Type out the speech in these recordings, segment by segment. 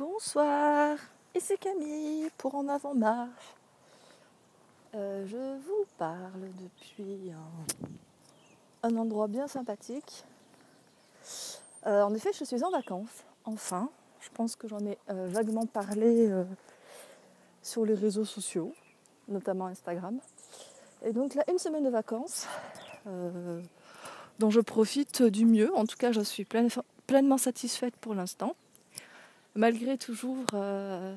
Bonsoir, ici Camille pour En avant marche. Euh, je vous parle depuis un, endroit bien sympathique. Euh, en effet, je suis en vacances, enfin. Je pense que j'en ai euh, vaguement parlé sur les réseaux sociaux, notamment Instagram. Et donc là, une semaine de vacances dont je profite du mieux. En tout cas, je suis pleinement satisfaite pour l'instant malgré toujours euh,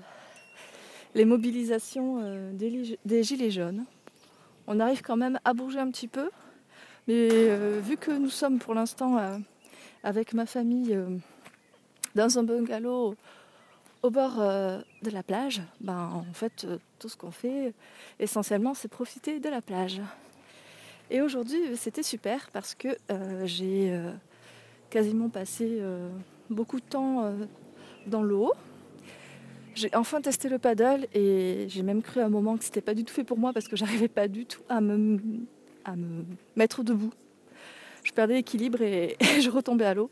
les mobilisations euh, des, Gilets jaunes. On arrive quand même à bouger un petit peu, mais euh, vu que nous sommes pour l'instant avec ma famille dans un bungalow au bord de la plage, ben, en fait, tout ce qu'on fait essentiellement, c'est profiter de la plage. Et aujourd'hui, c'était super parce que j'ai quasiment passé beaucoup de temps dans l'eau. J'ai enfin testé le paddle et j'ai même cru à un moment que c'était pas du tout fait pour moi parce que j'arrivais pas du tout à me, à me mettre debout. Je perdais l'équilibre et, je retombais à l'eau.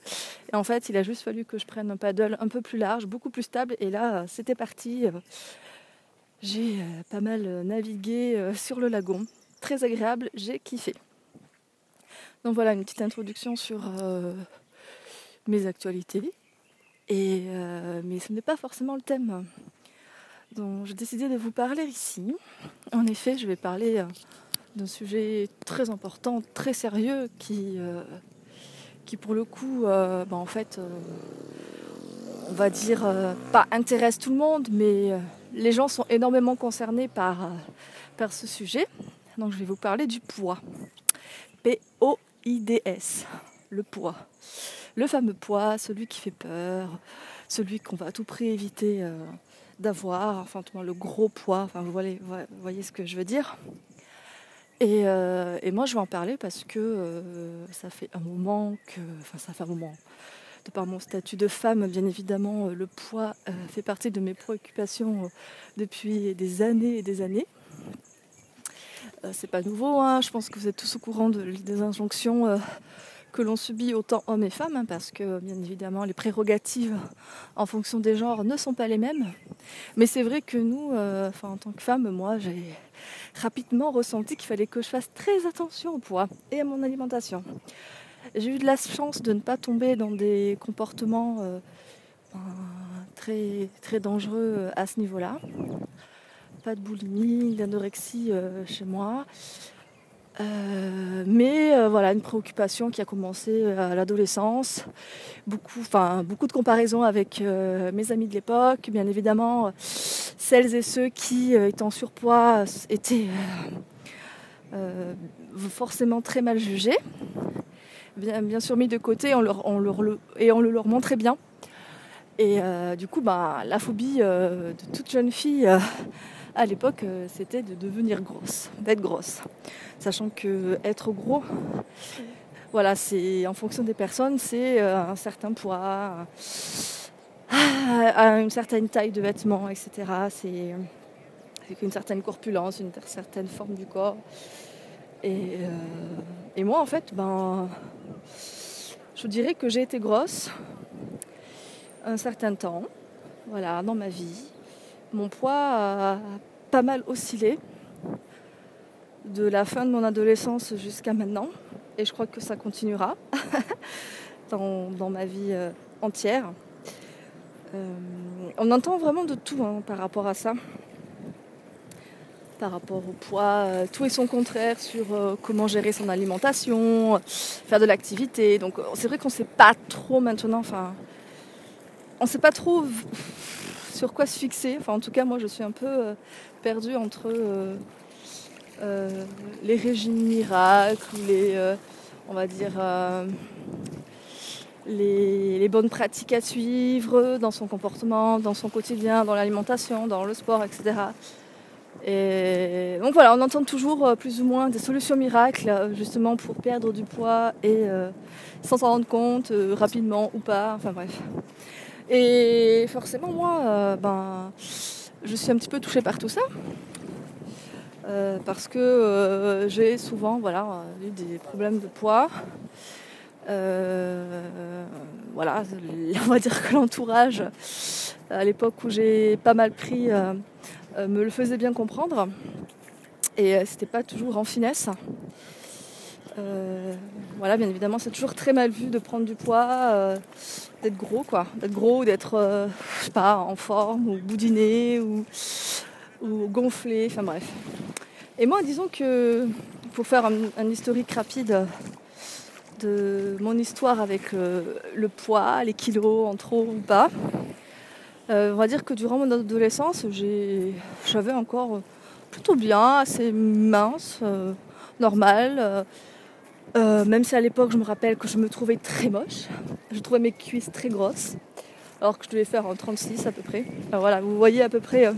Et en fait, il a juste fallu que je prenne un paddle un peu plus large, beaucoup plus stable. Et là, c'était parti. J'ai euh, pas mal navigué euh, sur le lagon. Très agréable, j'ai kiffé. Donc voilà une petite introduction sur euh, mes actualités. Euh, mais ce n'est pas forcément le thème dont j'ai décidé de vous parler ici. En effet, je vais parler euh, d'un sujet très important, très sérieux, qui, euh, qui pour le coup, bah, en fait, on va dire, pas intéresse tout le monde, mais les gens sont énormément concernés par, par ce sujet. Donc je vais vous parler du poids. P-O-I-D-S, le poids le fameux poids, celui qui fait peur, celui qu'on va à tout prix éviter euh, d'avoir, enfin le gros poids, enfin vous voyez, ce que je veux dire. Euh, et, moi je vais en parler parce que euh, ça fait un moment que, enfin ça fait un moment, de par mon statut de femme, bien évidemment, le poids fait partie de mes préoccupations depuis des années et des années. c'est pas nouveau, hein. je pense que vous êtes tous au courant des injonctions que l'on subit autant hommes et femmes, hein, parce que bien évidemment les prérogatives en fonction des genres ne sont pas les mêmes. Mais c'est vrai que nous, euh, en tant que femme, moi j'ai rapidement ressenti qu'il fallait que je fasse très attention au poids et à mon alimentation. J'ai eu de la chance de ne pas tomber dans des comportements euh, ben, très, très dangereux à ce niveau-là. Pas de boulimie, d'anorexie euh, chez moi. Euh, mais euh, voilà, une préoccupation qui a commencé euh, à l'adolescence. Beaucoup, de comparaisons avec mes amis de l'époque. Bien évidemment, celles et ceux qui, étant surpoids, étaient forcément très mal jugés. Bien, bien, sûr mis de côté on et on le leur montrait bien. Et du coup, bah, la phobie de toute jeune fille à l'époque, euh, c'était de devenir grosse, d'être grosse. Sachant que être gros, voilà, c'est en fonction des personnes, c'est euh, un certain poids, euh, une certaine taille de vêtements, etc. C'est une certaine corpulence, une certaine forme du corps. Et, et moi, en fait, ben, je dirais que j'ai été grosse un certain temps, voilà, dans ma vie mon poids a pas mal oscillé de la fin de mon adolescence jusqu'à maintenant. Et je crois que ça continuera dans, ma vie euh, entière. Euh, on entend vraiment de tout hein, par rapport à ça. Par rapport au poids, euh, tout et son contraire sur comment gérer son alimentation, faire de l'activité. Donc c'est vrai qu'on ne sait pas trop maintenant, enfin, on ne sait pas trop sur quoi se fixer. Enfin, en tout cas, moi, je suis un peu euh, perdue entre euh, euh, les régimes miracles, les, on va dire, les, bonnes pratiques à suivre dans son comportement, dans son quotidien, dans l'alimentation, dans le sport, etc. Et donc voilà, on entend toujours plus ou moins des solutions miracles justement pour perdre du poids et sans s'en rendre compte rapidement ou pas. Enfin bref. Et forcément, moi, euh, ben, je suis un petit peu touchée par tout ça. Euh, parce que euh, j'ai souvent voilà, eu des problèmes de poids. voilà, on va dire que l'entourage, à l'époque où j'ai pas mal pris, me le faisait bien comprendre. Et c'était pas toujours en finesse. Voilà, bien évidemment, c'est toujours très mal vu de prendre du poids, d'être gros, quoi. D'être gros, d'être, je sais pas, en forme, ou boudiné, ou, ou gonflé, enfin bref. Et moi, disons que pour faire un, historique rapide de mon histoire avec le, poids, les kilos en trop ou pas, euh, on va dire que durant mon adolescence, j'avais encore plutôt bien, assez mince, euh, normal. Euh, même si à l'époque, je me rappelle que je me trouvais très moche. Je trouvais mes cuisses très grosses, alors que je devais faire en 36 à peu près. Voilà, vous voyez à peu près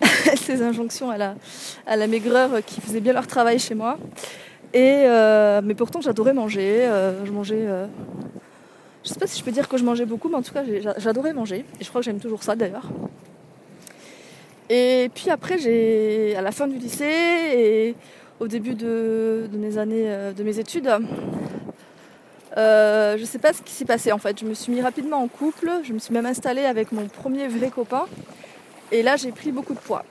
ces injonctions à la, à la maigreur qui faisaient bien leur travail chez moi. Et, euh, mais pourtant, j'adorais manger. Euh, je mangeais. Euh, je sais pas si je peux dire que je mangeais beaucoup, mais en tout cas, j'adorais manger. Et je crois que j'aime toujours ça d'ailleurs. Et puis après, j'ai, à la fin du lycée et au début de, mes années, de mes études, je ne sais pas ce qui s'est passé en fait. Je me suis mis rapidement en couple. Je me suis même installée avec mon premier vrai copain. Et là, j'ai pris beaucoup de poids.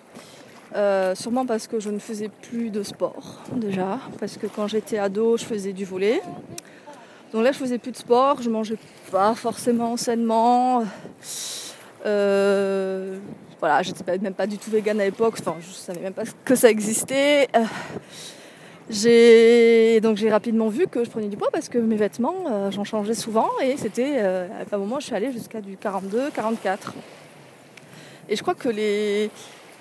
Euh, sûrement parce que je ne faisais plus de sport déjà, parce que quand j'étais ado, je faisais du volet. Donc là, je faisais plus de sport, je mangeais pas forcément sainement. Euh, voilà, j'étais même pas du tout vegan à l'époque, enfin, je savais même pas que ça existait. Euh, j'ai donc j'ai rapidement vu que je prenais du poids parce que mes vêtements, j'en changeais souvent et c'était à un moment, je suis allée jusqu'à du 42, 44. Et je crois que les,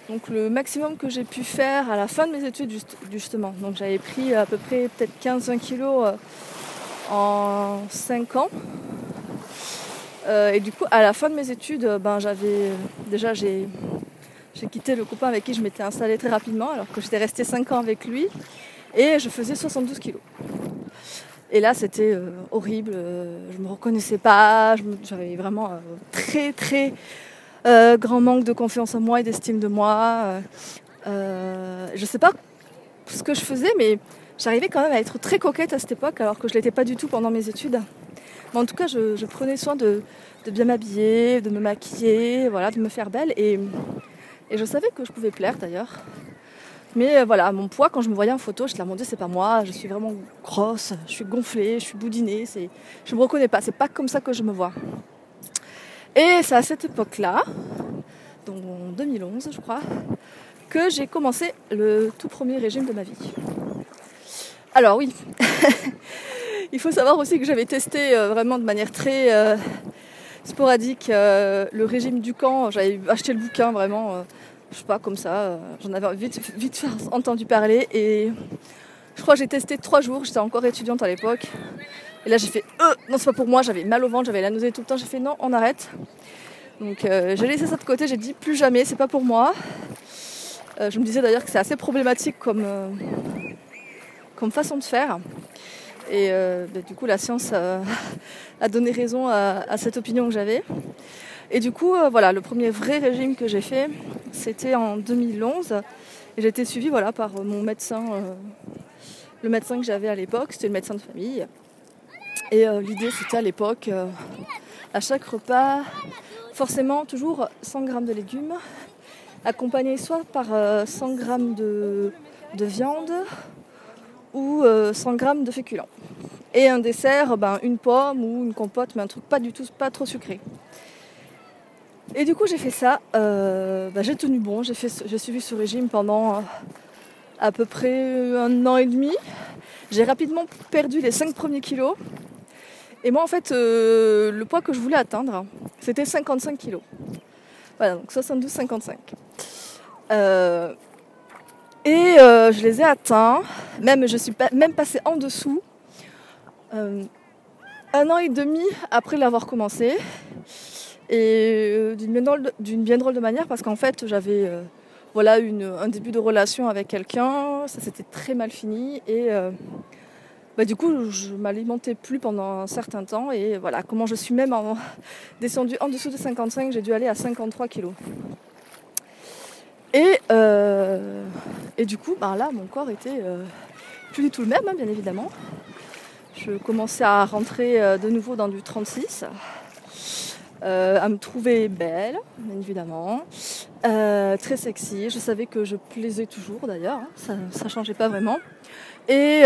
donc le maximum que j'ai pu faire à la fin de mes études justement, donc j'avais pris à peu près peut-être 15-20 kilos euh, en 5 ans. Euh, et du coup à la fin de mes études, ben j'avais déjà j'ai quitté le copain avec qui je m'étais installée très rapidement alors que j'étais restée 5 ans avec lui et je faisais 72 kilos. Et là, c'était euh, horrible. je me reconnaissais pas. J'avais vraiment très, très euh, grand manque de confiance en moi et d'estime de moi. Euh, euh, je sais pas ce que je faisais, mais j'arrivais quand même à être très coquette à cette époque, alors que je l'étais pas du tout pendant mes études. En tout cas, je, prenais soin de, bien m'habiller, de me maquiller, voilà, de me faire belle. Et, je savais que je pouvais plaire d'ailleurs. Mais voilà, mon poids, quand je me voyais en photo, je disais, mon Dieu, c'est pas moi, je suis vraiment grosse, je suis gonflée, je suis boudinée, je me reconnais pas, c'est pas comme ça que je me vois. Et c'est à cette époque-là, donc en 2011 je crois, que j'ai commencé le tout premier régime de ma vie. Alors oui, il faut savoir aussi que j'avais testé euh, vraiment de manière très euh, sporadique euh, le régime du camp. J'avais acheté le bouquin vraiment, je sais pas, comme ça. J'en avais vite, vite entendu parler et je crois que j'ai testé trois jours. J'étais encore étudiante à l'époque. Et là, j'ai fait euh, non, c'est pas pour moi. J'avais mal au ventre, j'avais la nausée tout le temps. J'ai fait non, on arrête. Donc, j'ai laissé ça de côté. J'ai dit plus jamais, c'est pas pour moi. Je me disais d'ailleurs que c'est assez problématique comme, comme façon de faire. Et bah, du coup, la science a donné raison à, cette opinion que j'avais. Et du coup, voilà, le premier vrai régime que j'ai fait, c'était en 2011. Et été suivie voilà, par mon médecin, le médecin que j'avais à l'époque, c'était le médecin de famille. Et euh, l'idée, c'était à l'époque, euh, à chaque repas, forcément toujours 100 g de légumes, accompagné soit par 100 euh, g de, viande ou 100 g de féculents. Et un dessert, ben, une pomme ou une compote, mais un truc pas du tout, pas trop sucré. Et du coup, j'ai fait ça. Ben, j'ai tenu bon. J'ai, j'ai suivi ce régime pendant à peu près un an et demi. J'ai rapidement perdu les 5 premiers kilos. Et moi, en fait, euh, le poids que je voulais atteindre, c'était 55 kg. Voilà, donc 72-55. Euh, et euh, je les ai atteints. Même, je suis même passée en dessous. un an et demi après l'avoir commencé. Et d'une bien, drôle de manière, parce qu'en fait, j'avais voilà, un début de relation avec quelqu'un. Ça s'était très mal fini. Et bah, du coup, je m'alimentais plus pendant un certain temps et voilà, comment je suis même en, descendue en dessous de 55, j'ai dû aller à 53 kilos. Et, euh, et du coup, bah, là, mon corps était euh, plus du tout le même, hein, bien évidemment. Je commençais à rentrer de nouveau dans du 36. à me trouver belle, bien évidemment, très sexy. Je savais que je plaisais toujours d'ailleurs, hein. ça, ça changeait pas vraiment. Et,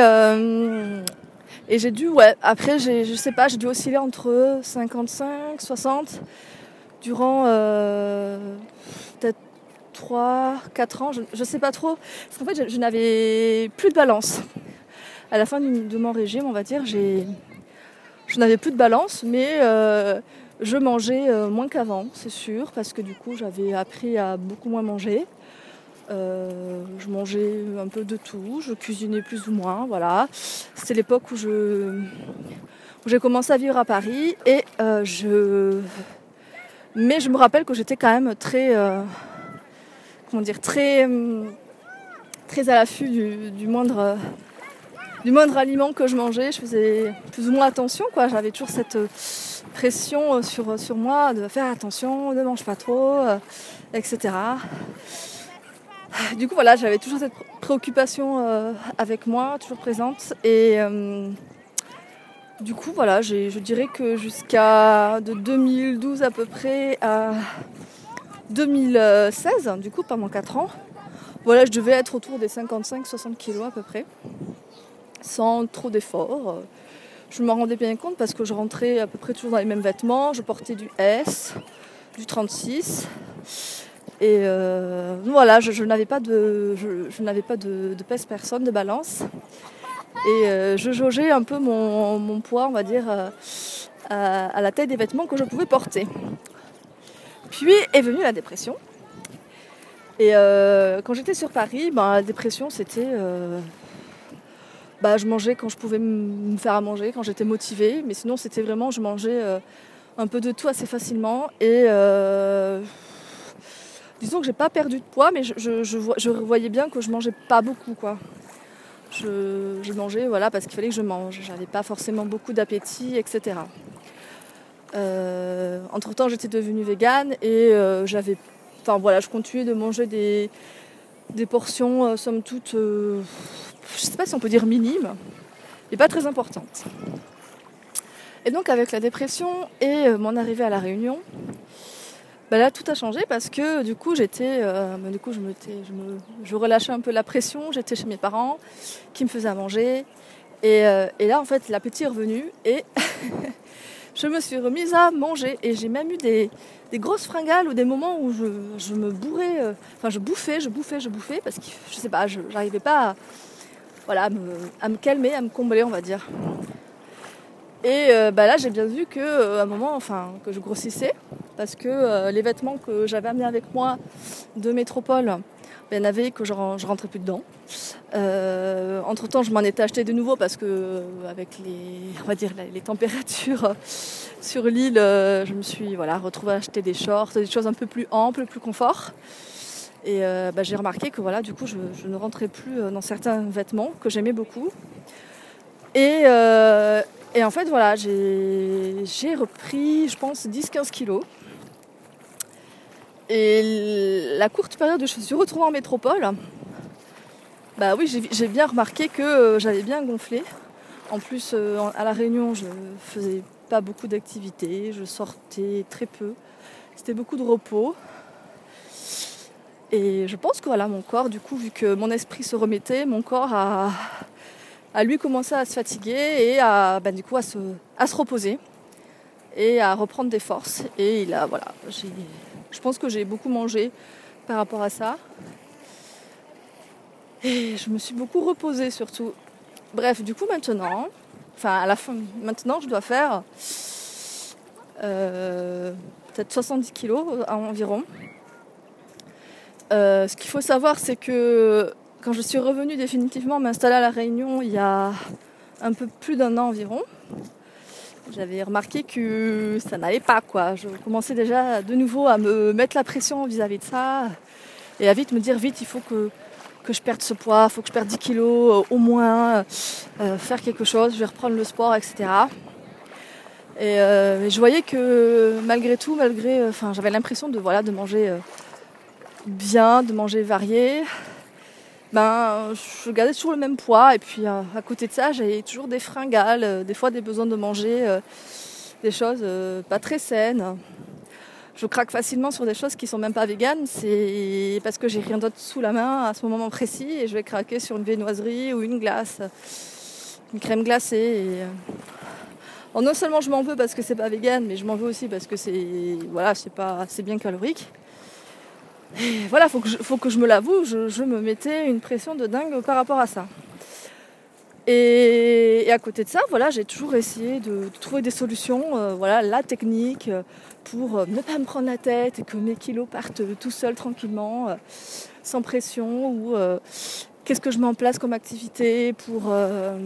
et j'ai dû, ouais, après, je sais pas, j'ai dû osciller entre 55, 60 durant euh, peut-être 3, 4 ans, je, ne sais pas trop. Parce qu'en fait, je, n'avais plus de balance. À la fin de mon régime, on va dire, j'ai, je n'avais plus de balance, mais euh, je mangeais euh, moins qu'avant, c'est sûr, parce que du coup, j'avais appris à beaucoup moins manger. Euh, je mangeais un peu de tout, je cuisinais plus ou moins, voilà. C'était l'époque où je j'ai commencé à vivre à Paris et je mais je me rappelle que j'étais quand même très comment dire très très à l'affût du, moindre du moindre aliment que je mangeais, je faisais plus ou moins attention quoi, j'avais toujours cette pression sur, sur moi de faire attention, ne mange pas trop, etc. Du coup, voilà, j'avais toujours cette préoccupation euh, avec moi, toujours présente. Et euh, du coup, voilà, je dirais que jusqu'à de 2012 à peu près à 2016, du coup, pendant 4 ans, voilà, je devais être autour des 55-60 kilos à peu près, sans trop d'efforts. Je me rendais bien compte parce que je rentrais à peu près toujours dans les mêmes vêtements. Je portais du S, du 36. Et euh, voilà, je, n'avais pas de, je, n'avais pas de, pèse personne, de balance. Et euh, je jaugeais un peu mon, poids, on va dire, euh, à, la taille des vêtements que je pouvais porter. Puis est venue la dépression. Et quand j'étais sur Paris, ben, la dépression, c'était... Bah, je mangeais quand je pouvais me faire à manger, quand j'étais motivée. Mais sinon, c'était vraiment, je mangeais un peu de tout assez facilement. Et disons que j'ai pas perdu de poids, mais je, voyais bien que je mangeais pas beaucoup, quoi. Je, mangeais, voilà, parce qu'il fallait que je mange. J'avais pas forcément beaucoup d'appétit, etc. Euh, entre temps, j'étais devenue végane et euh, j'avais, enfin voilà, je continuais de manger des, des portions, euh, somme toute, je sais pas si on peut dire minimes, mais pas très importantes. Et donc, avec la dépression et mon arrivée à la Réunion, bah là, tout a changé parce que du coup, j'étais, bah, du coup, je, me, je, relâchais un peu la pression. J'étais chez mes parents qui me faisaient à manger. Et, et là, en fait, l'appétit est revenu et je me suis remise à manger. Et j'ai même eu des, grosses fringales ou des moments où je, me bourrais, euh, enfin, je bouffais, je bouffais, je bouffais parce que je sais pas, je n'arrivais pas à, voilà, à me, à me calmer, à me combler, on va dire. Et euh, bah là, j'ai bien vu que euh, un moment, enfin, que je grossissais, parce que euh, les vêtements que j'avais amenés avec moi de métropole, ben, en avait que je, rentrais plus dedans. entre temps, je m'en étais acheté de nouveau parce que avec les, on va dire, les températures sur l'île, je me suis voilà retrouvée à acheter des shorts, des choses un peu plus amples, plus confort. Et bah, j'ai remarqué que voilà, du coup, je, je, ne rentrais plus dans certains vêtements que j'aimais beaucoup. Et, et en fait, voilà, j'ai repris, je pense, 10-15 kilos. Et la courte période où je suis retrouvée en métropole, bah oui, j'ai bien remarqué que euh, j'avais bien gonflé. En plus, euh, à La Réunion, je faisais pas beaucoup d'activités, je sortais très peu. C'était beaucoup de repos. Et je pense que voilà, mon corps, du coup, vu que mon esprit se remettait, mon corps a, lui commencer à se fatiguer et à, bah, du coup, à se, à se reposer et à reprendre des forces. Et il a, voilà, je pense que j'ai beaucoup mangé par rapport à ça. Et je me suis beaucoup reposée surtout. Bref, du coup maintenant, enfin à la fin, maintenant je dois faire euh, peut-être 70 kilos environ. Euh, ce qu'il faut savoir, c'est que quand je suis revenue définitivement m'installer à La Réunion il y a un peu plus d'un an environ, j'avais remarqué que ça n'allait pas quoi. Je commençais déjà de nouveau à me mettre la pression vis-à-vis de ça et à vite me dire vite il faut que, que je perde ce poids, il faut que je perde 10 kilos euh, au moins, euh, faire quelque chose, je vais reprendre le sport, etc. Et euh, je voyais que malgré tout, malgré, enfin j'avais l'impression de voilà de manger bien, de manger varié, ben, je gardais toujours le même poids. Et puis à côté de ça, j'avais toujours des fringales, des fois des besoins de manger des choses pas très saines. Je craque facilement sur des choses qui sont même pas véganes, c'est parce que j'ai rien d'autre sous la main à ce moment précis et je vais craquer sur une viennoiserie ou une glace, une crème glacée. Et... non seulement je m'en veux parce que c'est pas vegan, mais je m'en veux aussi parce que c'est voilà, c'est pas c'est bien calorique. Voilà, faut que je, faut que je me l'avoue, je, me mettais une pression de dingue par rapport à ça. Et, à côté de ça, voilà, j'ai toujours essayé de, trouver des solutions, euh, voilà, la technique euh, pour euh, ne pas me prendre la tête et que mes kilos partent tout seuls tranquillement, sans pression, ou qu'est-ce que je mets en place comme activité pour, bah,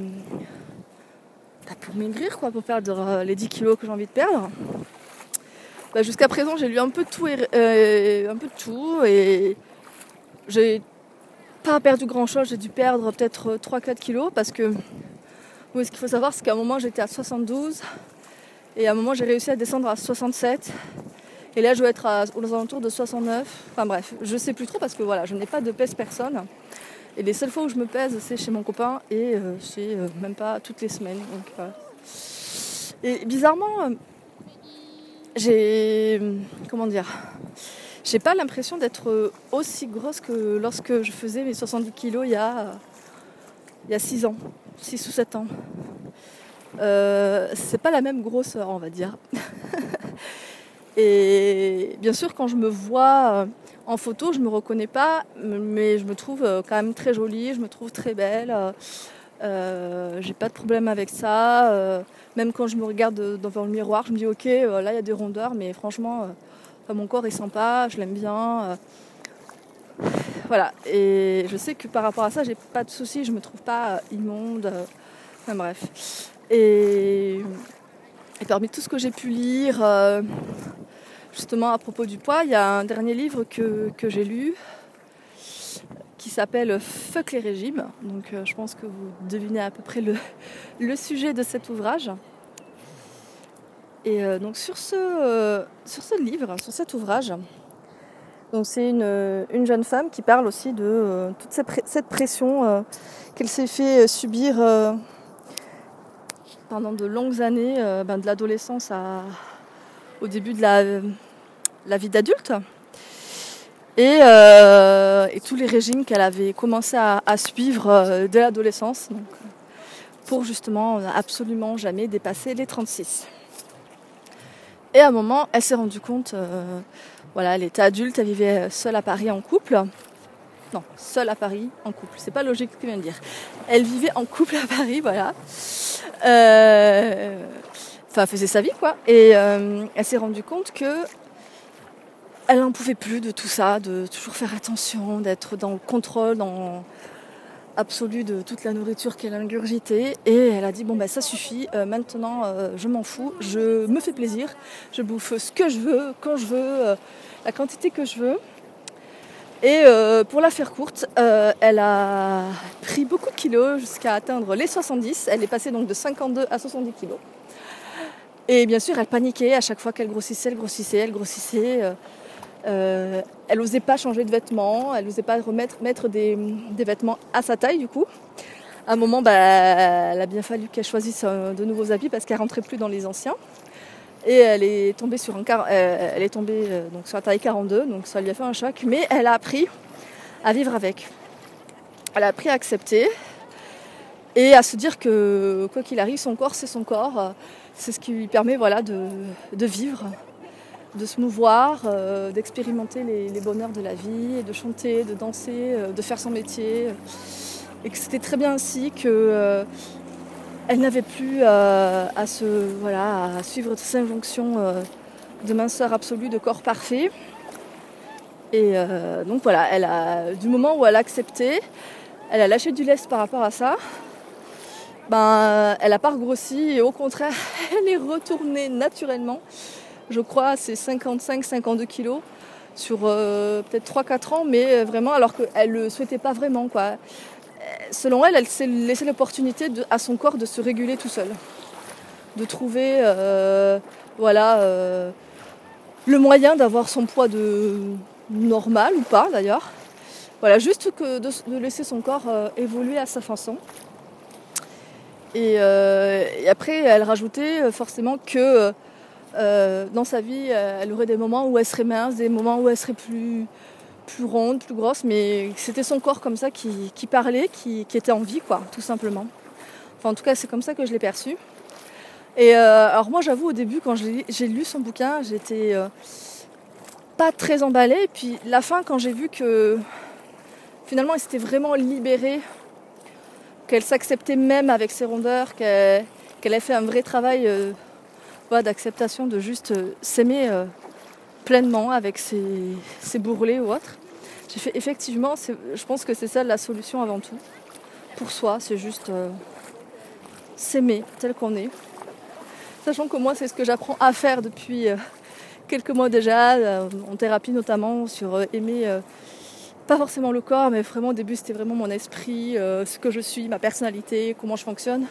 pour maigrir, quoi, pour perdre les 10 kilos que j'ai envie de perdre. Bah, jusqu'à présent, j'ai lu un peu de tout, et, un peu de tout, et j'ai pas perdu grand chose, j'ai dû perdre peut-être 3-4 kilos parce que ce qu'il faut savoir, c'est qu'à un moment j'étais à 72 et à un moment j'ai réussi à descendre à 67 et là je vais être aux alentours de 69. Enfin bref, je sais plus trop parce que voilà, je n'ai pas de pèse personne. Et les seules fois où je me pèse, c'est chez mon copain et euh, c'est euh, même pas toutes les semaines. Et bizarrement, euh, j'ai. Comment dire j'ai pas l'impression d'être aussi grosse que lorsque je faisais mes 70 kilos il y a, il y a 6 ans, 6 ou 7 ans. Euh, c'est pas la même grosseur, on va dire. Et bien sûr, quand je me vois euh, en photo, je me reconnais pas, mais je me trouve euh, quand même très jolie, je me trouve très belle. J'ai pas de problème avec ça. Même quand je me regarde devant le miroir, je me dis ok, là il y a des rondeurs, mais franchement, mon corps est sympa, je l'aime bien. Euh. Voilà, et je sais que par rapport à ça, j'ai pas de soucis, je me trouve pas euh, immonde. Euh. Enfin bref. Et, parmi tout ce que j'ai pu lire, justement à propos du poids, il y a un dernier livre que, j'ai lu qui s'appelle Fuck les régimes. Donc je pense que vous devinez à peu près le sujet de cet ouvrage. Et euh, donc sur ce, euh, sur ce livre, sur cet ouvrage, c'est une, une, jeune femme qui parle aussi de euh, toute cette, pression qu'elle s'est fait subir pendant de longues années, ben, de l'adolescence au début de la vie d'adulte. Et, et, tous les régimes qu'elle avait commencé à, suivre dès l'adolescence, pour justement absolument jamais dépasser les 36. Et à un moment, elle s'est rendue compte, euh, voilà, elle était adulte, elle vivait seule à Paris en couple. Non, seule à Paris en couple. C'est pas logique ce que je viens de dire. Elle vivait en couple à Paris, voilà. Euh, enfin, faisait sa vie, quoi. Et euh, elle s'est rendue compte que elle n'en pouvait plus de tout ça, de toujours faire attention, d'être dans le contrôle, dans absolue de toute la nourriture qu'elle a ingurgitée et elle a dit bon ben ça suffit, euh, maintenant euh, je m'en fous, je me fais plaisir, je bouffe ce que je veux, quand je veux, euh, la quantité que je veux. Et pour la faire courte, elle a pris beaucoup de kilos jusqu'à atteindre les 70. Elle est passée donc de 52 à 70 kilos. Et bien sûr, elle paniquait à chaque fois qu'elle grossissait, elle grossissait, elle grossissait. Euh, elle n'osait pas changer de vêtements, elle n'osait pas remettre mettre des, vêtements à sa taille du coup. À un moment, bah, elle a bien fallu qu'elle choisisse euh, de nouveaux habits parce qu'elle rentrait plus dans les anciens. Et elle est tombée sur un euh, elle est tombée donc sur la taille 42, donc ça lui a fait un choc. Mais elle a appris à vivre avec. Elle a appris à accepter et à se dire que quoi qu'il arrive, son corps c'est son corps. C'est ce qui lui permet voilà de, de vivre de se mouvoir, euh, d'expérimenter les, bonheurs de la vie, de chanter, de danser, euh, de faire son métier. Et que c'était très bien ainsi qu'elle euh, n'avait plus à, se, voilà, à suivre ces injonctions de minceur absolue, de corps parfait. Et donc voilà, elle a, du moment où elle a accepté, elle a lâché du lest par rapport à ça. Ben, elle n'a pas regrossi et au contraire, elle est retournée naturellement je crois, c'est 55-52 kilos sur euh, peut-être 3-4 ans, mais euh, vraiment alors qu'elle ne le souhaitait pas vraiment. Quoi. Euh, selon elle, elle s'est laissé l'opportunité à son corps de se réguler tout seul, de trouver voilà, le moyen d'avoir son poids de normal ou pas d'ailleurs, Voilà, juste que de, laisser son corps évoluer à sa façon. Et, et, après, elle rajoutait forcément que dans sa vie, elle aurait des moments où elle serait mince, des moments où elle serait plus, plus ronde, plus grosse, mais c'était son corps comme ça qui, parlait, qui, était en vie, quoi, tout simplement. Enfin, en tout cas, c'est comme ça que je l'ai perçu. Et euh, alors moi, j'avoue, au début, quand j'ai lu son bouquin, j'étais euh, pas très emballée. Et puis la fin, quand j'ai vu que finalement, elle s'était vraiment libérée, qu'elle s'acceptait même avec ses rondeurs, qu'elle qu a fait un vrai travail euh, d'acceptation, de juste s'aimer pleinement avec ses, ses bourrelets ou fait effectivement, je pense que c'est ça la solution avant tout. Pour soi, c'est juste euh, s'aimer tel qu'on est. Sachant que moi, c'est ce que j'apprends à faire depuis euh, quelques mois déjà, euh, en thérapie notamment, sur aimer pas forcément le corps, mais vraiment au début c'était vraiment mon esprit, ce que je suis, ma personnalité, comment je fonctionne.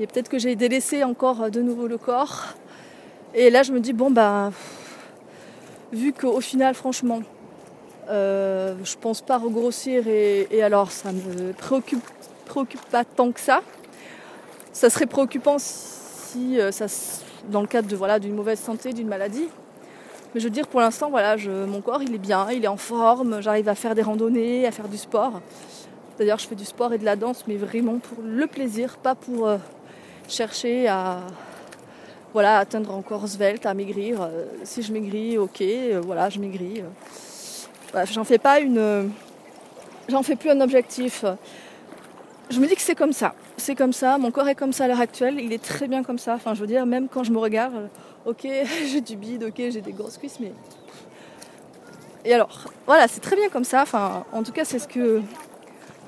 Et peut-être que j'ai délaissé encore de nouveau le corps. Et là je me dis bon bah vu qu'au final franchement euh, je pense pas regrossir et, alors ça me préoccupe, pas tant que ça. Ça serait préoccupant si euh, ça, dans le cadre de voilà d'une mauvaise santé, d'une maladie. Mais je veux dire pour l'instant voilà, mon corps il est bien, il est en forme, j'arrive à faire des randonnées, à faire du sport. D'ailleurs je fais du sport et de la danse, mais vraiment pour le plaisir, pas pour euh, chercher à voilà atteindre encore svelte, à maigrir. si je maigris, ok, voilà je maigris j'en fais pas une. J'en fais plus un objectif. Je me dis que c'est comme ça. C'est comme ça. Mon corps est comme ça à l'heure actuelle. Il est très bien comme ça. Enfin, je veux dire, même quand je me regarde, ok, j'ai du bide, ok, j'ai des grosses cuisses, mais. Et alors, voilà, c'est très bien comme ça. Enfin, en tout cas, c'est ce que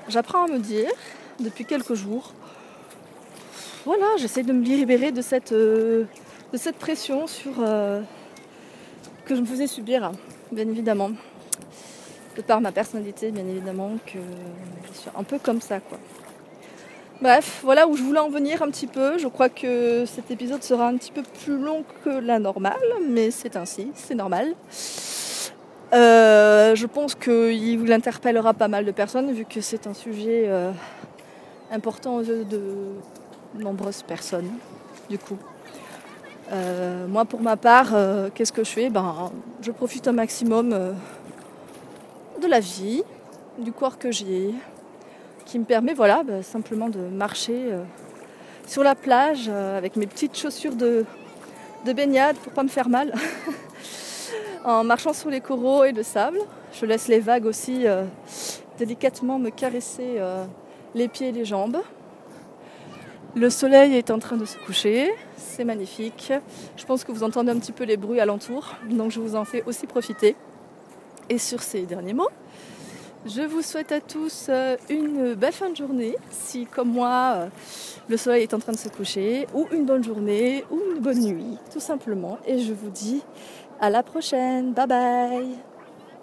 j'apprends à me dire depuis quelques jours. Voilà, j'essaie de me libérer de cette, euh, de cette pression sur, euh, que je me faisais subir, bien évidemment de par ma personnalité, bien évidemment, que un peu comme ça, quoi. Bref, voilà où je voulais en venir un petit peu. Je crois que cet épisode sera un petit peu plus long que la normale, mais c'est ainsi, c'est normal. Euh, je pense qu'il vous interpellera pas mal de personnes, vu que c'est un sujet important aux yeux de nombreuses personnes, du coup. Euh, moi, pour ma part, qu'est-ce que je fais? Ben, Je profite un maximum de la vie, du corps que j'ai, qui me permet voilà, bah, simplement de marcher euh, sur la plage euh, avec mes petites chaussures de, de baignade pour pas me faire mal, en marchant sur les coraux et le sable. Je laisse les vagues aussi euh, délicatement me caresser les pieds et les jambes. Le soleil est en train de se coucher, c'est magnifique. Je pense que vous entendez un petit peu les bruits alentour, donc je vous en fais aussi profiter. Et sur ces derniers mots, je vous souhaite à tous euh, une belle fin de journée, si comme moi euh, le soleil est en train de se coucher, ou une bonne journée, ou une bonne nuit, tout simplement. Et je vous dis à la prochaine. Bye bye